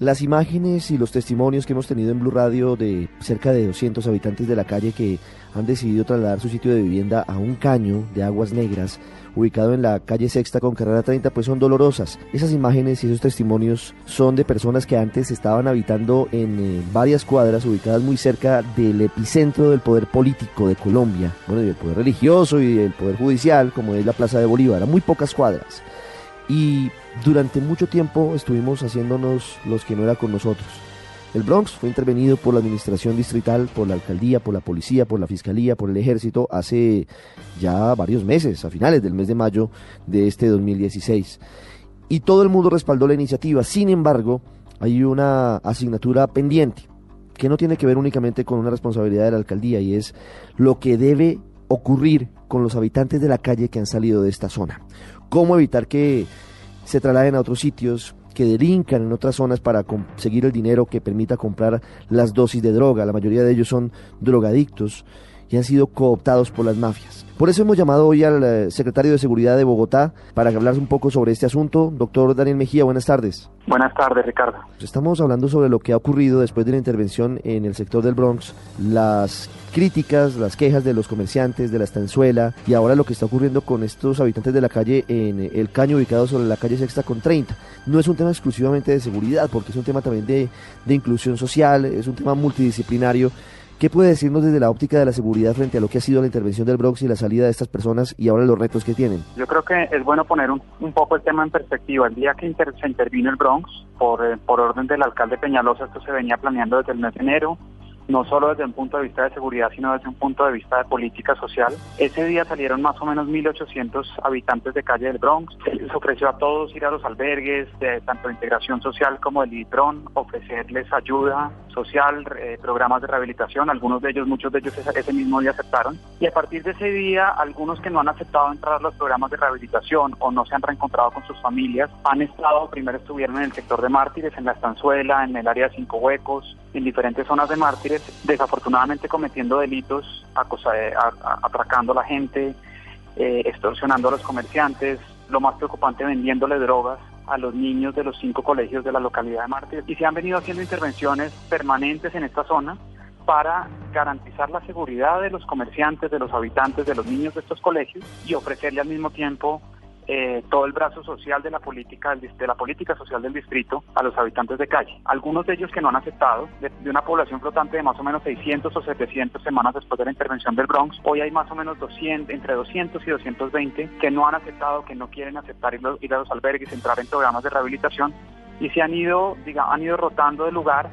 Las imágenes y los testimonios que hemos tenido en Blue Radio de cerca de 200 habitantes de la calle que han decidido trasladar su sitio de vivienda a un caño de aguas negras ubicado en la calle Sexta con Carrera 30, pues son dolorosas. Esas imágenes y esos testimonios son de personas que antes estaban habitando en eh, varias cuadras ubicadas muy cerca del epicentro del poder político de Colombia, bueno, y del poder religioso y del poder judicial, como es la Plaza de Bolívar, muy pocas cuadras. Y durante mucho tiempo estuvimos haciéndonos los que no era con nosotros. El Bronx fue intervenido por la administración distrital, por la alcaldía, por la policía, por la fiscalía, por el ejército hace ya varios meses, a finales del mes de mayo de este 2016. Y todo el mundo respaldó la iniciativa. Sin embargo, hay una asignatura pendiente que no tiene que ver únicamente con una responsabilidad de la alcaldía y es lo que debe ocurrir con los habitantes de la calle que han salido de esta zona. ¿Cómo evitar que se trasladen a otros sitios? que delincan en otras zonas para conseguir el dinero que permita comprar las dosis de droga. La mayoría de ellos son drogadictos y han sido cooptados por las mafias. Por eso hemos llamado hoy al eh, secretario de Seguridad de Bogotá para hablar un poco sobre este asunto. Doctor Daniel Mejía, buenas tardes. Buenas tardes, Ricardo. Estamos hablando sobre lo que ha ocurrido después de la intervención en el sector del Bronx, las críticas, las quejas de los comerciantes, de la estanzuela y ahora lo que está ocurriendo con estos habitantes de la calle en el caño ubicado sobre la calle Sexta con 30. No es un tema exclusivamente de seguridad, porque es un tema también de, de inclusión social, es un tema multidisciplinario ¿Qué puede decirnos desde la óptica de la seguridad frente a lo que ha sido la intervención del Bronx y la salida de estas personas y ahora los retos que tienen? Yo creo que es bueno poner un, poco el tema en perspectiva. El día que se intervino el Bronx, por, eh, por orden del alcalde Peñalosa, esto se venía planeando desde el mes de enero, no solo desde un punto de vista de seguridad, sino desde un punto de vista de política social. Ese día salieron más o menos 1.800 habitantes de calle del Bronx. Les ofreció a todos ir a los albergues, tanto de integración social como del ITRON, ofrecerles ayuda social, programas de rehabilitación. Algunos de ellos, muchos de ellos ese, mismo día aceptaron. Y a partir de ese día, algunos que no han aceptado entrar a los programas de rehabilitación o no se han reencontrado con sus familias, han estado, primero estuvieron en el sector de mártires, en la estanzuela, en el área de Cinco Huecos, en diferentes zonas de mártires, desafortunadamente cometiendo delitos, eh, atracando a la gente, eh, extorsionando a los comerciantes, lo más preocupante vendiéndole drogas a los niños de los cinco colegios de la localidad de Mártires. Y se han venido haciendo intervenciones permanentes en esta zona para garantizar la seguridad de los comerciantes, de los habitantes, de los niños de estos colegios y ofrecerle al mismo tiempo eh, todo el brazo social de la política de la política social del distrito a los habitantes de calle. Algunos de ellos que no han aceptado, de, una población flotante de más o menos 600 o 700 semanas después de la intervención del Bronx, hoy hay más o menos 200, entre 200 y 220 que no han aceptado, que no quieren aceptar ir, ir a los albergues, entrar en programas de rehabilitación y se han ido, diga, han ido rotando de lugar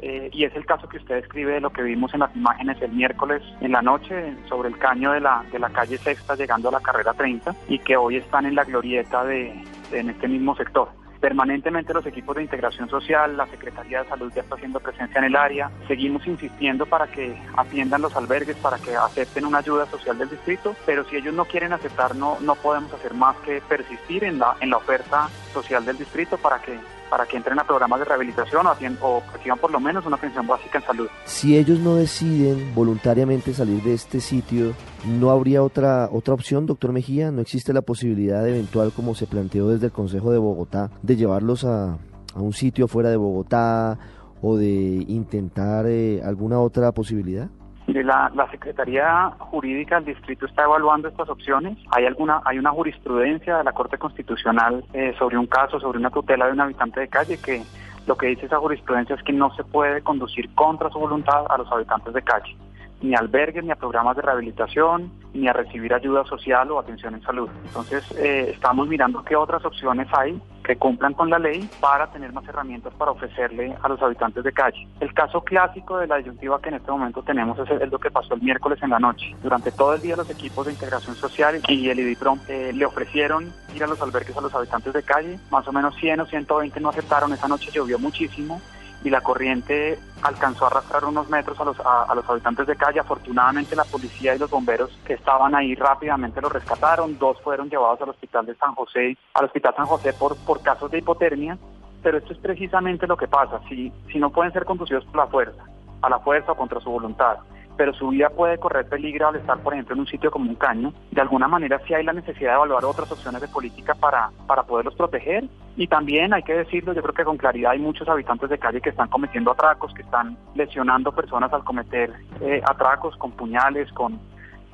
eh, y es el caso que usted describe de lo que vimos en las imágenes el miércoles en la noche sobre el caño de la, de la calle Sexta llegando a la carrera 30 y que hoy están en la glorieta de, en este mismo sector. Permanentemente los equipos de integración social, la Secretaría de Salud ya está haciendo presencia en el área. Seguimos insistiendo para que atiendan los albergues, para que acepten una ayuda social del distrito, pero si ellos no quieren aceptar, no, no podemos hacer más que persistir en la, en la oferta social del distrito para que para que entren a programas de rehabilitación o, reciban por lo menos una pensión básica en salud. Si ellos no deciden voluntariamente salir de este sitio, ¿no habría otra, otra opción, doctor Mejía? ¿No existe la posibilidad eventual, como se planteó desde el Consejo de Bogotá, de llevarlos a, a un sitio fuera de Bogotá o de intentar eh, alguna otra posibilidad? La, la, Secretaría Jurídica del Distrito está evaluando estas opciones. Hay alguna, hay una jurisprudencia de la Corte Constitucional eh, sobre un caso, sobre una tutela de un habitante de calle que lo que dice esa jurisprudencia es que no se puede conducir contra su voluntad a los habitantes de calle ni albergues, ni a programas de rehabilitación, ni a recibir ayuda social o atención en salud. Entonces, eh, estamos mirando qué otras opciones hay que cumplan con la ley para tener más herramientas para ofrecerle a los habitantes de calle. El caso clásico de la disyuntiva que en este momento tenemos es, lo que pasó el miércoles en la noche. Durante todo el día los equipos de integración social y el IDIPROM eh, le ofrecieron ir a los albergues a los habitantes de calle. Más o menos 100 o 120 no aceptaron. Esa noche llovió muchísimo y la corriente alcanzó a arrastrar unos metros a los, a, los habitantes de calle. Afortunadamente la policía y los bomberos que estaban ahí rápidamente los rescataron. Dos fueron llevados al hospital de San José, al hospital San José por, por casos de hipotermia. Pero esto es precisamente lo que pasa. Si, si no pueden ser conducidos por la fuerza, a la fuerza o contra su voluntad, pero su vida puede correr peligro al estar, por ejemplo, en un sitio como un caño. De alguna manera sí hay la necesidad de evaluar otras opciones de política para, para poderlos proteger. Y también hay que decirlo, yo creo que con claridad hay muchos habitantes de calle que están cometiendo atracos, que están lesionando personas al cometer eh, atracos con puñales, con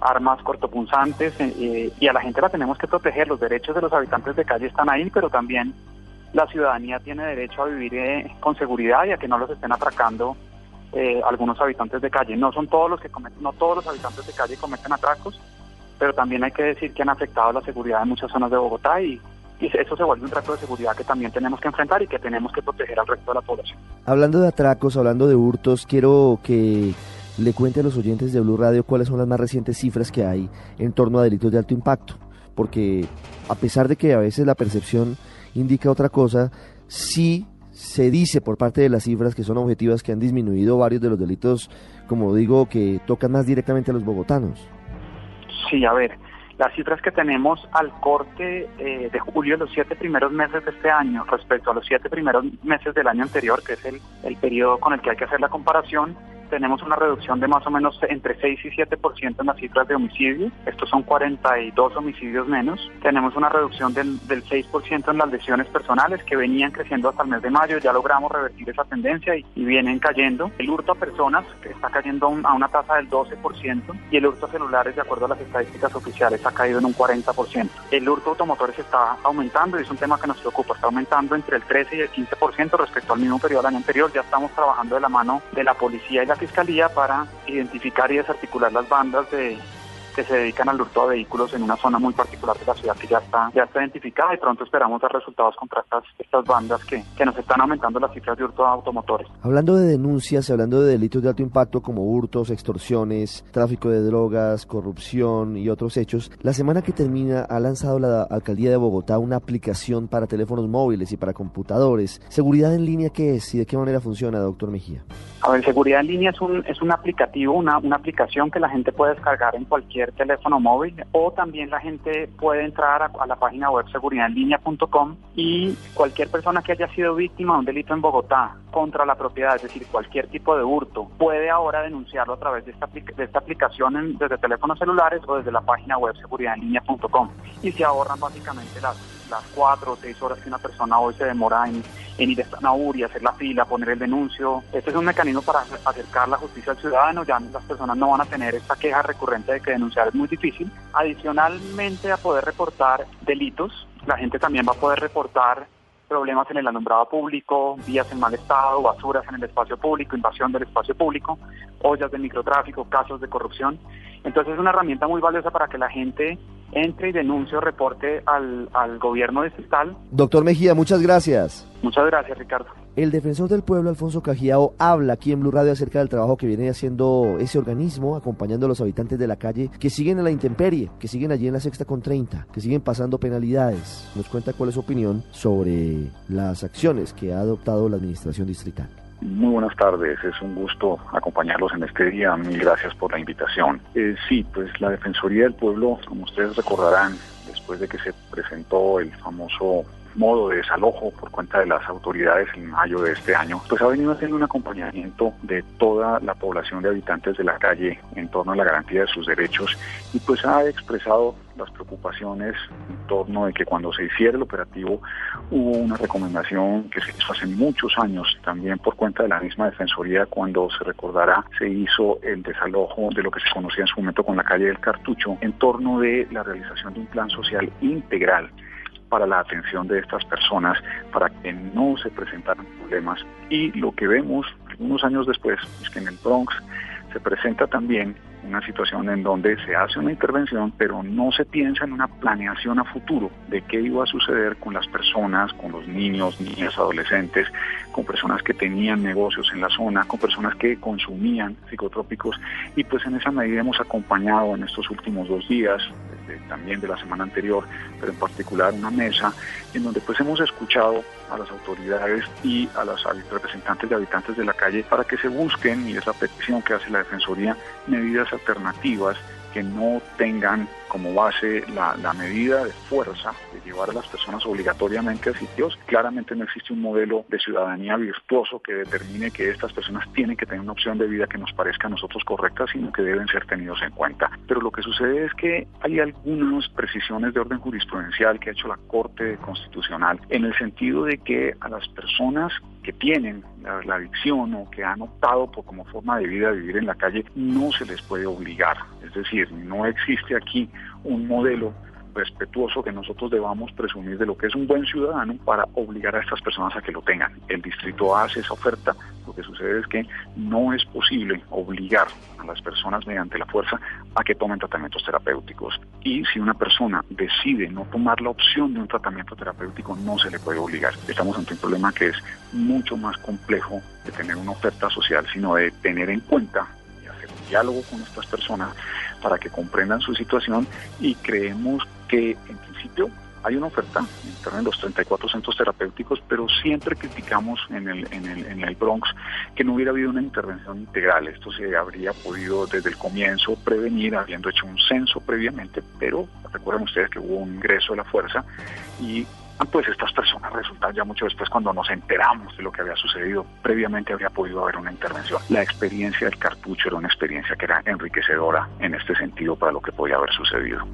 armas cortopunzantes eh, y a la gente la tenemos que proteger. Los derechos de los habitantes de calle están ahí, pero también la ciudadanía tiene derecho a vivir eh, con seguridad y a que no los estén atracando eh, algunos habitantes de calle. No son todos los que cometen, no todos los habitantes de calle cometen atracos, pero también hay que decir que han afectado la seguridad en muchas zonas de Bogotá y, y eso se vuelve un trato de seguridad que también tenemos que enfrentar y que tenemos que proteger al resto de la población. Hablando de atracos, hablando de hurtos, quiero que le cuente a los oyentes de Blue Radio cuáles son las más recientes cifras que hay en torno a delitos de alto impacto, porque a pesar de que a veces la percepción indica otra cosa, sí se dice por parte de las cifras que son objetivas que han disminuido varios de los delitos, como digo, que tocan más directamente a los bogotanos. Sí, a ver, las cifras que tenemos al corte eh, de julio, los siete primeros meses de este año, respecto a los siete primeros meses del año anterior, que es el, el periodo con el que hay que hacer la comparación, tenemos una reducción de más o menos entre 6 y 7% en las cifras de homicidio. Estos son 42 homicidios menos. Tenemos una reducción del, del 6% en las lesiones personales que venían creciendo hasta el mes de mayo. Ya logramos revertir esa tendencia y, vienen cayendo. El hurto a personas está cayendo a una tasa del 12% y el hurto a celulares, de acuerdo a las estadísticas oficiales, ha caído en un 40%. El hurto a automotores está aumentando y es un tema que nos preocupa. Está aumentando entre el 13 y el 15% respecto al mismo periodo del año anterior. Ya estamos trabajando de la mano de la policía y la Fiscalía para identificar y desarticular las bandas de que se dedican al hurto de vehículos en una zona muy particular de la ciudad que ya está, ya está identificada y pronto esperamos dar resultados contra estas, estas bandas que, que nos están aumentando las cifras de hurto de automotores. Hablando de denuncias, hablando de delitos de alto impacto como hurtos, extorsiones, tráfico de drogas, corrupción y otros hechos, la semana que termina ha lanzado la Alcaldía de Bogotá una aplicación para teléfonos móviles y para computadores. ¿Seguridad en línea qué es y de qué manera funciona, doctor Mejía? A ver, seguridad en línea es un, es un aplicativo, una, una aplicación que la gente puede descargar en cualquier teléfono móvil o también la gente puede entrar a, la página web seguridadenlinea.com y cualquier persona que haya sido víctima de un delito en Bogotá contra la propiedad, es decir, cualquier tipo de hurto, puede ahora denunciarlo a través de esta, de esta aplicación en, desde teléfonos celulares o desde la página web seguridadenlinea.com y se ahorran básicamente las, las cuatro o seis horas que una persona hoy se demora en, en ir a y hacer la fila, poner el denuncio. Este es un mecanismo para acercar la justicia al ciudadano, ya las personas no van a tener esta queja recurrente de que denunciar es muy difícil. Adicionalmente a poder reportar delitos, la gente también va a poder reportar problemas en el alumbrado público, vías en mal estado, basuras en el espacio público, invasión del espacio público, ollas de microtráfico, casos de corrupción. Entonces es una herramienta muy valiosa para que la gente entre y denuncie o reporte al, al gobierno distrital. Doctor Mejía, muchas gracias. Muchas gracias, Ricardo. El defensor del pueblo, Alfonso Cajiao, habla aquí en Blue Radio acerca del trabajo que viene haciendo ese organismo, acompañando a los habitantes de la calle que siguen en la intemperie, que siguen allí en la sexta con 30, que siguen pasando penalidades. Nos cuenta cuál es su opinión sobre las acciones que ha adoptado la administración distrital. Muy buenas tardes, es un gusto acompañarlos en este día. Mil gracias por la invitación. Eh, sí, pues la Defensoría del Pueblo, como ustedes recordarán, después de que se presentó el famoso modo de desalojo por cuenta de las autoridades en mayo de este año, pues ha venido haciendo un acompañamiento de toda la población de habitantes de la calle en torno a la garantía de sus derechos y pues ha expresado las preocupaciones en torno de que cuando se hiciera el operativo hubo una recomendación que se hizo hace muchos años, también por cuenta de la misma Defensoría, cuando se recordará, se hizo el desalojo de lo que se conocía en su momento con la calle del Cartucho, en torno de la realización de un plan social integral para la atención de estas personas, para que no se presentaran problemas. Y lo que vemos algunos años después es que en el Bronx se presenta también una situación en donde se hace una intervención, pero no se piensa en una planeación a futuro de qué iba a suceder con las personas, con los niños, niñas, adolescentes, con personas que tenían negocios en la zona, con personas que consumían psicotrópicos y pues en esa medida hemos acompañado en estos últimos dos días, desde, también de la semana anterior, pero en particular una mesa en donde pues hemos escuchado a las autoridades y a los representantes de habitantes de la calle para que se busquen, y es la petición que hace la Defensoría, medidas alternativas que no tengan como base la, la medida de fuerza de llevar a las personas obligatoriamente a sitios, claramente no existe un modelo de ciudadanía virtuoso que determine que estas personas tienen que tener una opción de vida que nos parezca a nosotros correcta, sino que deben ser tenidos en cuenta. Pero lo que sucede es que hay algunas precisiones de orden jurisprudencial que ha hecho la Corte Constitucional en el sentido de que a las personas que tienen la, adicción o que han optado por como forma de vida vivir en la calle, no se les puede obligar. Es decir, no existe aquí un modelo respetuoso que nosotros debamos presumir de lo que es un buen ciudadano para obligar a estas personas a que lo tengan. El distrito hace esa oferta, lo que sucede es que no es posible obligar a las personas mediante la fuerza a que tomen tratamientos terapéuticos. Y si una persona decide no tomar la opción de un tratamiento terapéutico, no se le puede obligar. Estamos ante un problema que es mucho más complejo de tener una oferta social, sino de tener en cuenta y hacer un diálogo con estas personas para que comprendan su situación y creemos que en principio hay una oferta en los 34 centros terapéuticos, pero siempre criticamos en el, en, el, en el Bronx que no hubiera habido una intervención integral. Esto se habría podido desde el comienzo prevenir, habiendo hecho un censo previamente, pero recuerden ustedes que hubo un ingreso de la fuerza y pues estas personas resultan ya mucho después cuando nos enteramos de lo que había sucedido. Previamente habría podido haber una intervención. La experiencia del cartucho era una experiencia que era enriquecedora en este sentido para lo que podía haber sucedido.